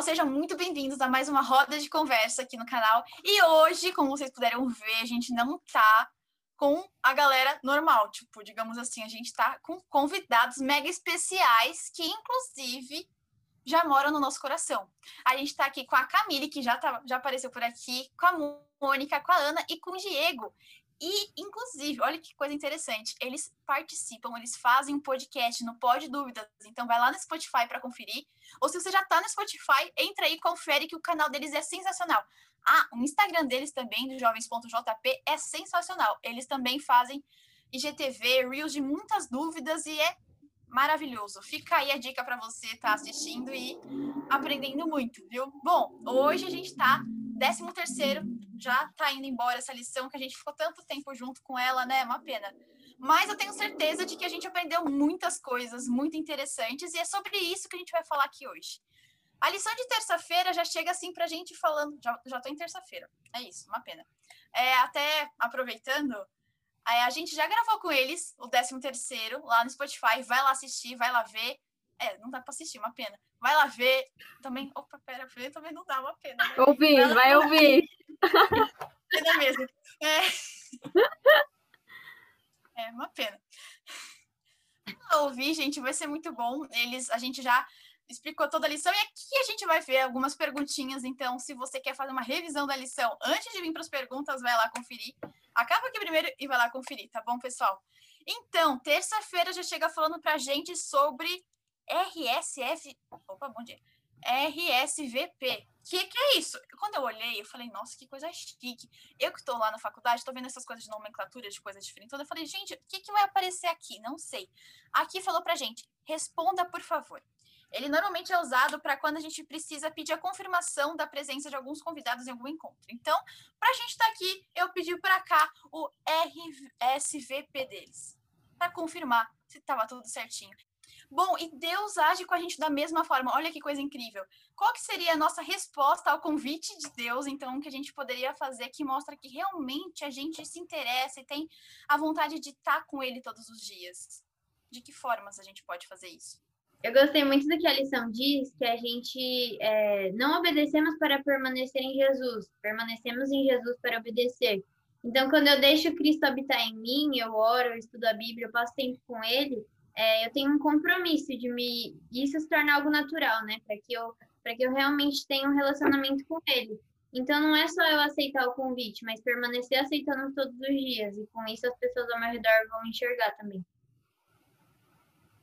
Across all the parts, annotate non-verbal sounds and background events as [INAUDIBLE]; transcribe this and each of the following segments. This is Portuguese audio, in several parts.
pessoal, sejam muito bem-vindos a mais uma roda de conversa aqui no canal. E hoje, como vocês puderam ver, a gente não tá com a galera normal, tipo, digamos assim, a gente tá com convidados mega especiais que, inclusive, já moram no nosso coração. A gente tá aqui com a Camille, que já, tá, já apareceu por aqui, com a Mônica, com a Ana e com o Diego. E, inclusive, olha que coisa interessante, eles participam, eles fazem um podcast no Pod Dúvidas, então vai lá no Spotify para conferir, ou se você já está no Spotify, entra aí e confere que o canal deles é sensacional. Ah, o Instagram deles também, do jovens.jp, é sensacional. Eles também fazem IGTV, Reels de muitas dúvidas e é maravilhoso. Fica aí a dica para você estar tá assistindo e aprendendo muito, viu? Bom, hoje a gente está 13 terceiro, já tá indo embora essa lição que a gente ficou tanto tempo junto com ela, né? Uma pena. Mas eu tenho certeza de que a gente aprendeu muitas coisas muito interessantes e é sobre isso que a gente vai falar aqui hoje. A lição de terça-feira já chega assim pra gente falando, já, tô em terça-feira, é isso, uma pena. É, até aproveitando, é, a gente já gravou com eles o 13 terceiro lá no Spotify, vai lá assistir, vai lá ver. É, não dá pra assistir, uma pena. Vai lá ver. Também. Opa, pera, ver também não dá uma pena. Né? Ouvir, vai, vai ouvir. [LAUGHS] Pena mesmo. É. é uma pena. Ouvir, gente, vai ser muito bom. Eles, a gente já explicou toda a lição e aqui a gente vai ver algumas perguntinhas. Então, se você quer fazer uma revisão da lição antes de vir para as perguntas, vai lá conferir. Acaba aqui primeiro e vai lá conferir, tá bom, pessoal? Então, terça-feira já chega falando para a gente sobre RSF. Opa, bom dia. RSVP. O que, que é isso? Quando eu olhei, eu falei, nossa, que coisa chique. Eu que estou lá na faculdade, estou vendo essas coisas de nomenclatura, de coisas diferentes. Então eu falei, gente, o que, que vai aparecer aqui? Não sei. Aqui falou pra gente, responda, por favor. Ele normalmente é usado para quando a gente precisa pedir a confirmação da presença de alguns convidados em algum encontro. Então, para a gente estar tá aqui, eu pedi para cá o RSVP deles, para confirmar se estava tudo certinho. Bom, e Deus age com a gente da mesma forma. Olha que coisa incrível. Qual que seria a nossa resposta ao convite de Deus, então, que a gente poderia fazer que mostra que realmente a gente se interessa e tem a vontade de estar com Ele todos os dias? De que formas a gente pode fazer isso? Eu gostei muito do que a lição diz, que a gente é, não obedecemos para permanecer em Jesus, permanecemos em Jesus para obedecer. Então, quando eu deixo Cristo habitar em mim, eu oro, eu estudo a Bíblia, eu passo tempo com Ele, é, eu tenho um compromisso de me isso se tornar algo natural, né? Para que eu para que eu realmente tenha um relacionamento com ele. Então não é só eu aceitar o convite, mas permanecer aceitando todos os dias e com isso as pessoas ao meu redor vão enxergar também.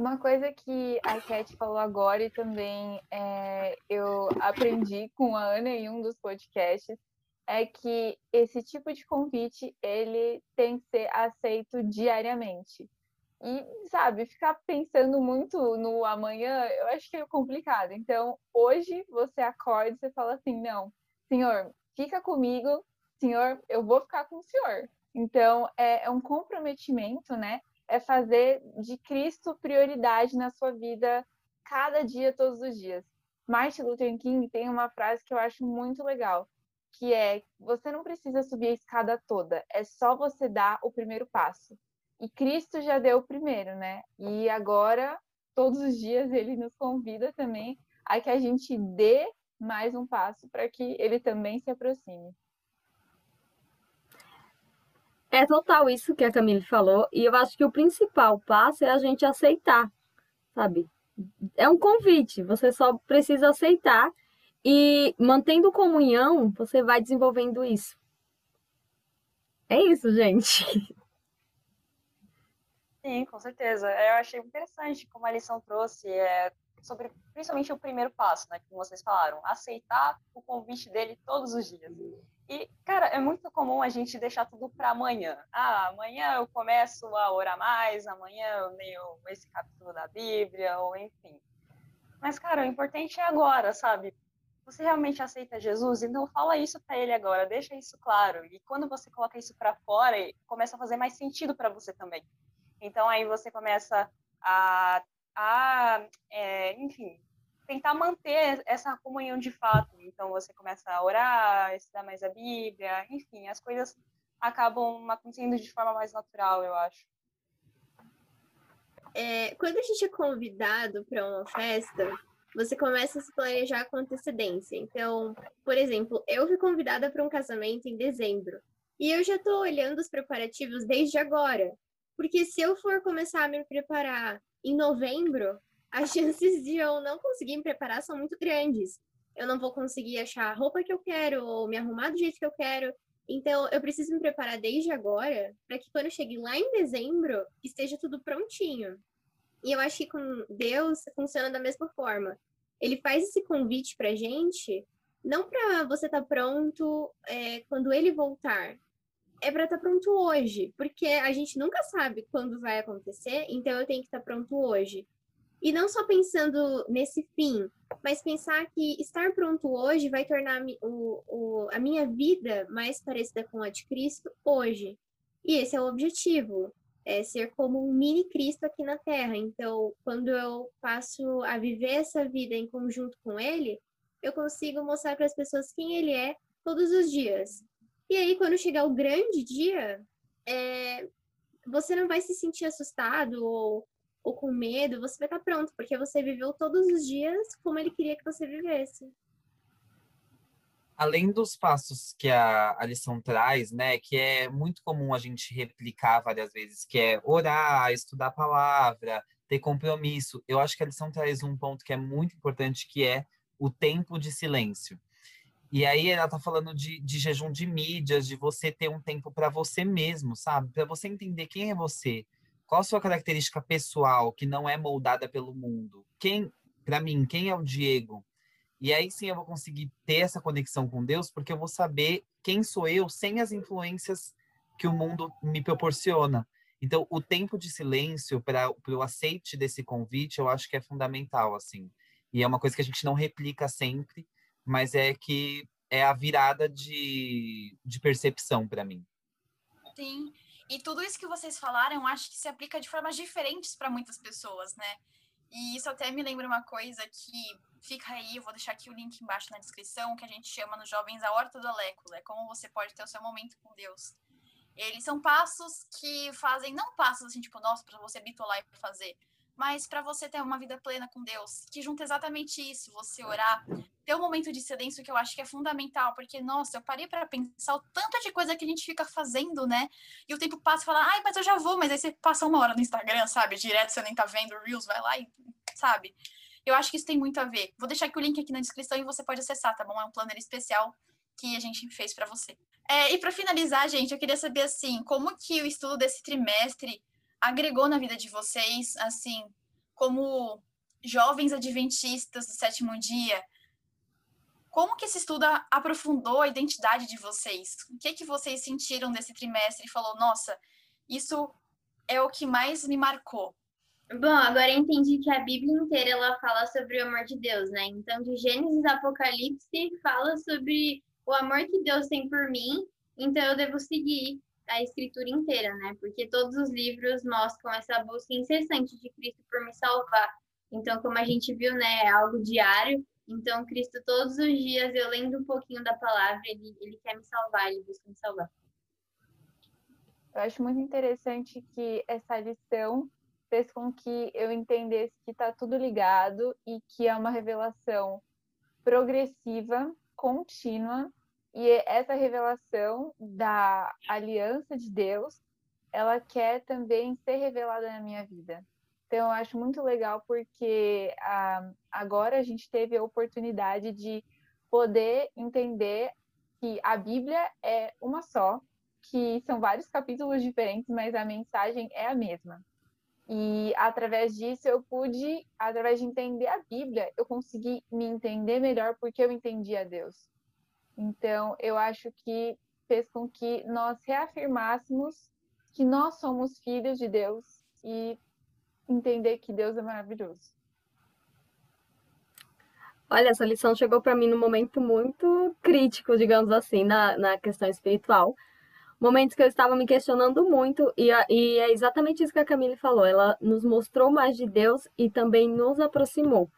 Uma coisa que a Cat falou agora e também é, eu aprendi com a Ana em um dos podcasts é que esse tipo de convite ele tem que ser aceito diariamente. E, sabe, ficar pensando muito no amanhã, eu acho que é complicado. Então, hoje você acorda e você fala assim: não, senhor, fica comigo, senhor, eu vou ficar com o senhor. Então, é, é um comprometimento, né? É fazer de Cristo prioridade na sua vida cada dia, todos os dias. Martin Luther King tem uma frase que eu acho muito legal, que é: você não precisa subir a escada toda, é só você dar o primeiro passo. E Cristo já deu o primeiro, né? E agora, todos os dias, ele nos convida também a que a gente dê mais um passo para que ele também se aproxime. É total isso que a Camille falou, e eu acho que o principal passo é a gente aceitar, sabe? É um convite, você só precisa aceitar e mantendo comunhão, você vai desenvolvendo isso. É isso, gente. Sim, com certeza. Eu achei interessante como a lição trouxe é, sobre principalmente o primeiro passo, né, que vocês falaram, aceitar o convite dele todos os dias. E, cara, é muito comum a gente deixar tudo para amanhã. Ah, amanhã eu começo a orar mais, amanhã eu leio esse capítulo da Bíblia, ou enfim. Mas, cara, o importante é agora, sabe? Você realmente aceita Jesus? Então fala isso para ele agora, deixa isso claro. E quando você coloca isso para fora, começa a fazer mais sentido para você também. Então aí você começa a, a é, enfim, tentar manter essa comunhão de fato. Então você começa a orar, estudar mais a Bíblia, enfim, as coisas acabam acontecendo de forma mais natural, eu acho. É, quando a gente é convidado para uma festa, você começa a se planejar com antecedência. Então, por exemplo, eu fui convidada para um casamento em dezembro. E eu já estou olhando os preparativos desde agora. Porque se eu for começar a me preparar em novembro, as chances de eu não conseguir me preparar são muito grandes. Eu não vou conseguir achar a roupa que eu quero ou me arrumar do jeito que eu quero. Então, eu preciso me preparar desde agora para que quando eu chegue lá em dezembro, esteja tudo prontinho. E eu acho que com Deus funciona da mesma forma. Ele faz esse convite para gente, não para você estar tá pronto é, quando ele voltar, é para estar tá pronto hoje, porque a gente nunca sabe quando vai acontecer, então eu tenho que estar tá pronto hoje. E não só pensando nesse fim, mas pensar que estar pronto hoje vai tornar o, o, a minha vida mais parecida com a de Cristo hoje. E esse é o objetivo é ser como um mini Cristo aqui na Terra. Então, quando eu passo a viver essa vida em conjunto com Ele, eu consigo mostrar para as pessoas quem Ele é todos os dias. E aí, quando chegar o grande dia, é, você não vai se sentir assustado ou, ou com medo, você vai estar pronto, porque você viveu todos os dias como Ele queria que você vivesse além dos passos que a, a lição traz, né, que é muito comum a gente replicar várias vezes, que é orar, estudar a palavra, ter compromisso, eu acho que a lição traz um ponto que é muito importante, que é o tempo de silêncio. E aí ela tá falando de, de jejum de mídias, de você ter um tempo para você mesmo, sabe? Para você entender quem é você, qual a sua característica pessoal que não é moldada pelo mundo. Quem, para mim, quem é o Diego? E aí sim eu vou conseguir ter essa conexão com Deus, porque eu vou saber quem sou eu sem as influências que o mundo me proporciona. Então, o tempo de silêncio para o aceite desse convite, eu acho que é fundamental, assim. E é uma coisa que a gente não replica sempre, mas é que é a virada de, de percepção para mim. Sim. E tudo isso que vocês falaram, acho que se aplica de formas diferentes para muitas pessoas, né? E isso até me lembra uma coisa que fica aí, eu vou deixar aqui o link embaixo na descrição, que a gente chama nos jovens a horta do Aléculo, é como você pode ter o seu momento com Deus. Eles são passos que fazem, não passos assim, tipo, nossa, para você bitolar e fazer, mas para você ter uma vida plena com Deus, que junta exatamente isso, você orar, ter um momento de silêncio que eu acho que é fundamental, porque, nossa, eu parei para pensar o tanto de coisa que a gente fica fazendo, né? E o tempo passa e fala, ai, mas eu já vou, mas aí você passa uma hora no Instagram, sabe? Direto, você nem tá vendo Reels, vai lá e, sabe? Eu acho que isso tem muito a ver. Vou deixar aqui o link aqui na descrição e você pode acessar, tá bom? É um planner especial que a gente fez para você. É, e para finalizar, gente, eu queria saber assim, como que o estudo desse trimestre agregou na vida de vocês, assim, como jovens adventistas do sétimo dia? Como que esse estudo aprofundou a identidade de vocês? O que que vocês sentiram desse trimestre e falou, nossa, isso é o que mais me marcou? Bom, agora entendi que a Bíblia inteira ela fala sobre o amor de Deus, né? Então, de Gênesis a Apocalipse fala sobre o amor que Deus tem por mim, então eu devo seguir a escritura inteira, né? Porque todos os livros mostram essa busca incessante de Cristo por me salvar. Então, como a gente viu, né, é algo diário. Então, Cristo, todos os dias, eu lendo um pouquinho da palavra, ele, ele quer me salvar, ele busca me salvar. Eu acho muito interessante que essa lição fez com que eu entendesse que está tudo ligado e que é uma revelação progressiva, contínua, e essa revelação da aliança de Deus, ela quer também ser revelada na minha vida. Então, eu acho muito legal porque ah, agora a gente teve a oportunidade de poder entender que a Bíblia é uma só, que são vários capítulos diferentes, mas a mensagem é a mesma. E através disso eu pude, através de entender a Bíblia, eu consegui me entender melhor porque eu entendi a Deus. Então, eu acho que fez com que nós reafirmássemos que nós somos filhos de Deus e entender que Deus é maravilhoso. Olha, essa lição chegou para mim num momento muito crítico, digamos assim, na, na questão espiritual, momentos que eu estava me questionando muito, e, a, e é exatamente isso que a Camille falou. Ela nos mostrou mais de Deus e também nos aproximou.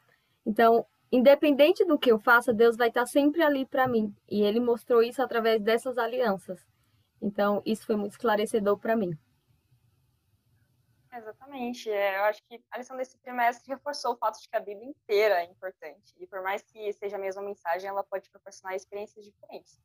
Então, independente do que eu faça, Deus vai estar sempre ali para mim. E ele mostrou isso através dessas alianças. Então, isso foi muito esclarecedor para mim. Exatamente. É, eu acho que a lição desse trimestre reforçou o fato de que a Bíblia inteira é importante. E por mais que seja a mesma mensagem, ela pode proporcionar experiências diferentes.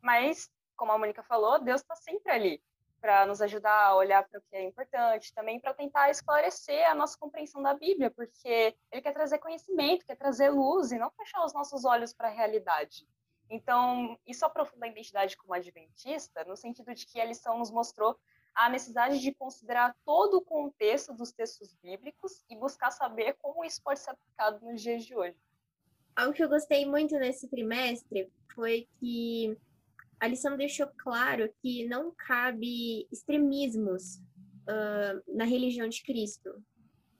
Mas, como a Mônica falou, Deus está sempre ali para nos ajudar a olhar para o que é importante, também para tentar esclarecer a nossa compreensão da Bíblia, porque ele quer trazer conhecimento, quer trazer luz e não fechar os nossos olhos para a realidade. Então, isso aprofunda a identidade como adventista, no sentido de que a lição nos mostrou a necessidade de considerar todo o contexto dos textos bíblicos e buscar saber como isso pode ser aplicado nos dias de hoje. Algo que eu gostei muito nesse trimestre foi que a lição deixou claro que não cabe extremismos uh, na religião de Cristo.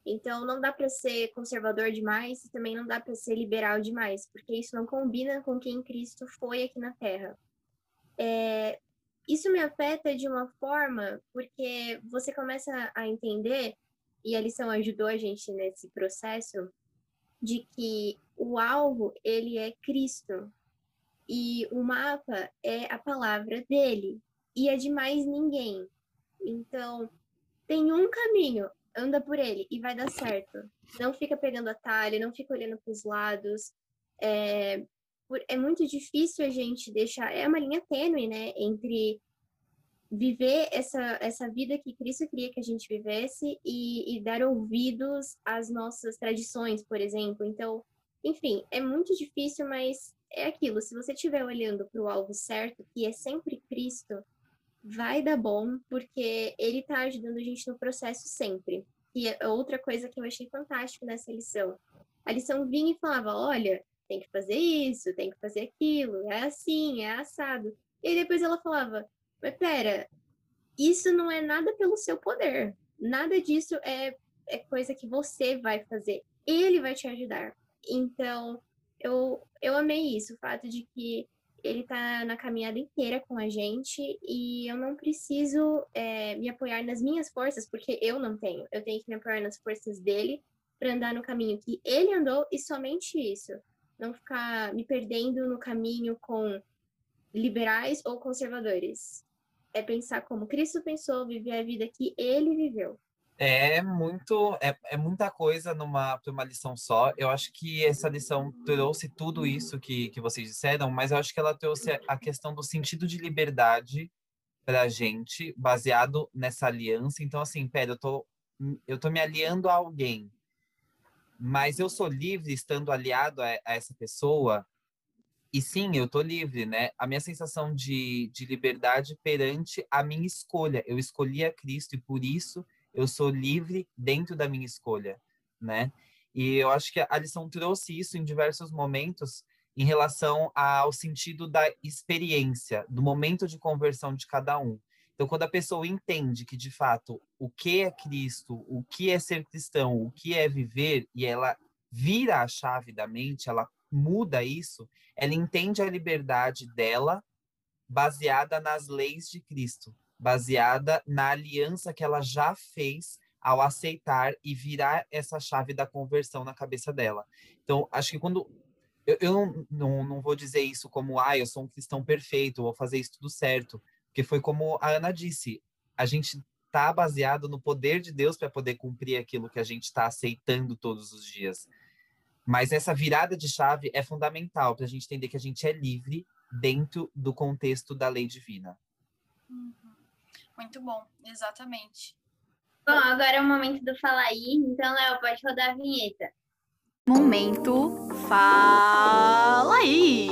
Então, não dá para ser conservador demais e também não dá para ser liberal demais, porque isso não combina com quem Cristo foi aqui na Terra. É, isso me afeta de uma forma porque você começa a entender, e a lição ajudou a gente nesse processo, de que o alvo, ele é Cristo, e o mapa é a palavra dele e é de mais ninguém. Então, tem um caminho, anda por ele e vai dar certo. Não fica pegando atalho, não fica olhando para os lados. É, é muito difícil a gente deixar. É uma linha tênue, né? Entre viver essa, essa vida que Cristo queria que a gente vivesse e, e dar ouvidos às nossas tradições, por exemplo. Então, enfim, é muito difícil, mas é aquilo, se você estiver olhando para o alvo certo, que é sempre Cristo, vai dar bom, porque ele está ajudando a gente no processo sempre. E é outra coisa que eu achei fantástico nessa lição. A lição vinha e falava: olha, tem que fazer isso, tem que fazer aquilo, é assim, é assado. E depois ela falava: mas pera, isso não é nada pelo seu poder. Nada disso é, é coisa que você vai fazer. Ele vai te ajudar. Então, eu, eu amei isso, o fato de que ele tá na caminhada inteira com a gente e eu não preciso é, me apoiar nas minhas forças, porque eu não tenho. Eu tenho que me apoiar nas forças dele para andar no caminho que ele andou e somente isso. Não ficar me perdendo no caminho com liberais ou conservadores. É pensar como Cristo pensou, viver a vida que ele viveu. É muito, é, é muita coisa numa uma lição só. Eu acho que essa lição trouxe tudo isso que, que vocês disseram, mas eu acho que ela trouxe a questão do sentido de liberdade para a gente, baseado nessa aliança. Então, assim, pera, eu tô, eu tô me aliando a alguém, mas eu sou livre estando aliado a, a essa pessoa. E sim, eu tô livre, né? A minha sensação de, de liberdade perante a minha escolha. Eu escolhi a Cristo e por isso eu sou livre dentro da minha escolha, né? E eu acho que a lição trouxe isso em diversos momentos em relação ao sentido da experiência, do momento de conversão de cada um. Então, quando a pessoa entende que, de fato, o que é Cristo, o que é ser cristão, o que é viver, e ela vira a chave da mente, ela muda isso, ela entende a liberdade dela baseada nas leis de Cristo baseada na aliança que ela já fez ao aceitar e virar essa chave da conversão na cabeça dela. Então, acho que quando. Eu, eu não, não, não vou dizer isso como, ah, eu sou um cristão perfeito, vou fazer isso tudo certo. Porque foi como a Ana disse: a gente está baseado no poder de Deus para poder cumprir aquilo que a gente está aceitando todos os dias. Mas essa virada de chave é fundamental para a gente entender que a gente é livre dentro do contexto da lei divina. Uhum. Muito bom, exatamente. Bom, agora é o momento do Fala aí. Então, Léo, pode rodar a vinheta. Momento Fala aí!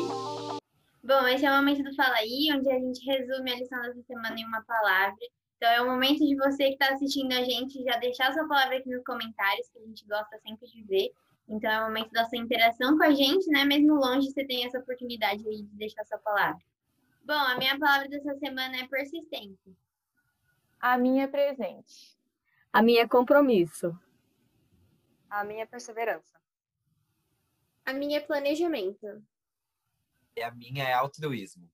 Bom, esse é o momento do Fala aí, onde a gente resume a lição dessa semana em uma palavra. Então, é o momento de você que está assistindo a gente já deixar sua palavra aqui nos comentários, que a gente gosta sempre de ver. Então, é o momento da sua interação com a gente, né? Mesmo longe, você tem essa oportunidade aí de deixar sua palavra. Bom, a minha palavra dessa semana é persistência. A minha é presente. A minha é compromisso. A minha é perseverança. A minha é planejamento. E a minha é altruísmo.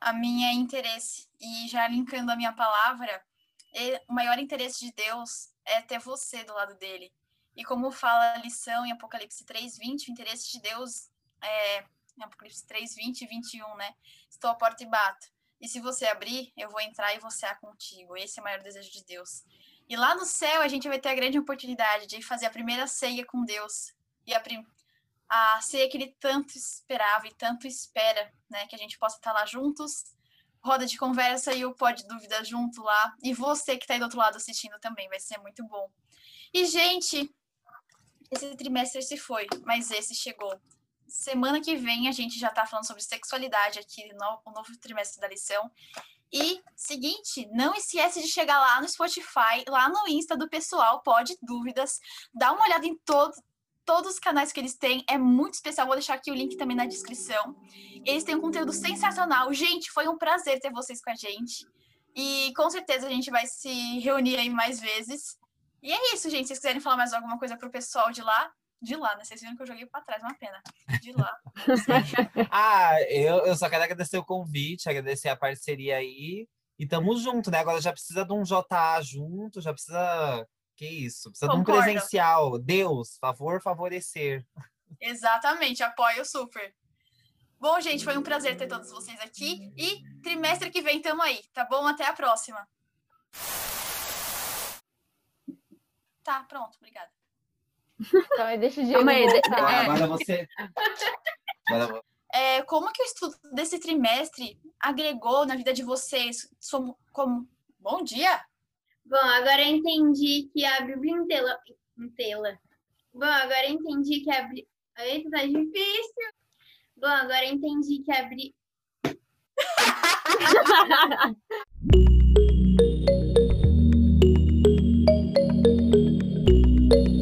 A minha é interesse. E já linkando a minha palavra, o maior interesse de Deus é ter você do lado dele. E como fala a lição em Apocalipse 3:20, o interesse de Deus é em Apocalipse 3:20 e 21, né? Estou à porta e bato. E se você abrir, eu vou entrar e vou cear contigo. Esse é o maior desejo de Deus. E lá no céu a gente vai ter a grande oportunidade de fazer a primeira ceia com Deus. E a. a ceia que ele tanto esperava e tanto espera, né? Que a gente possa estar lá juntos, roda de conversa e o Pode Dúvida junto lá. E você que está aí do outro lado assistindo também, vai ser muito bom. E, gente, esse trimestre se foi, mas esse chegou. Semana que vem a gente já está falando sobre sexualidade aqui no, no novo trimestre da lição. E, seguinte, não esquece de chegar lá no Spotify, lá no Insta do pessoal, pode dúvidas, dá uma olhada em todo, todos os canais que eles têm, é muito especial. Vou deixar aqui o link também na descrição. Eles têm um conteúdo sensacional. Gente, foi um prazer ter vocês com a gente. E com certeza a gente vai se reunir aí mais vezes. E é isso, gente. Se vocês quiserem falar mais alguma coisa pro pessoal de lá, de lá, né? Vocês viram que eu joguei para trás, uma pena. De lá. [LAUGHS] ah, eu, eu só quero agradecer o convite, agradecer a parceria aí. E tamo junto, né? Agora já precisa de um JA junto, já precisa. Que isso? Precisa Concordo. de um presencial. Deus, favor favorecer. Exatamente, apoio super. Bom, gente, foi um prazer ter todos vocês aqui. E trimestre que vem tamo aí, tá bom? Até a próxima. Tá, pronto, obrigada. [LAUGHS] Então, deixa o Diego Calma aí, agora, é. agora você... Agora... É, como que o estudo desse trimestre agregou na vida de vocês? Somos, como... Bom dia! Bom, agora entendi que a Bíblia inteira. Entela. Bom, agora entendi que a. Eita, tá difícil! Bom, agora entendi que abri. [LAUGHS]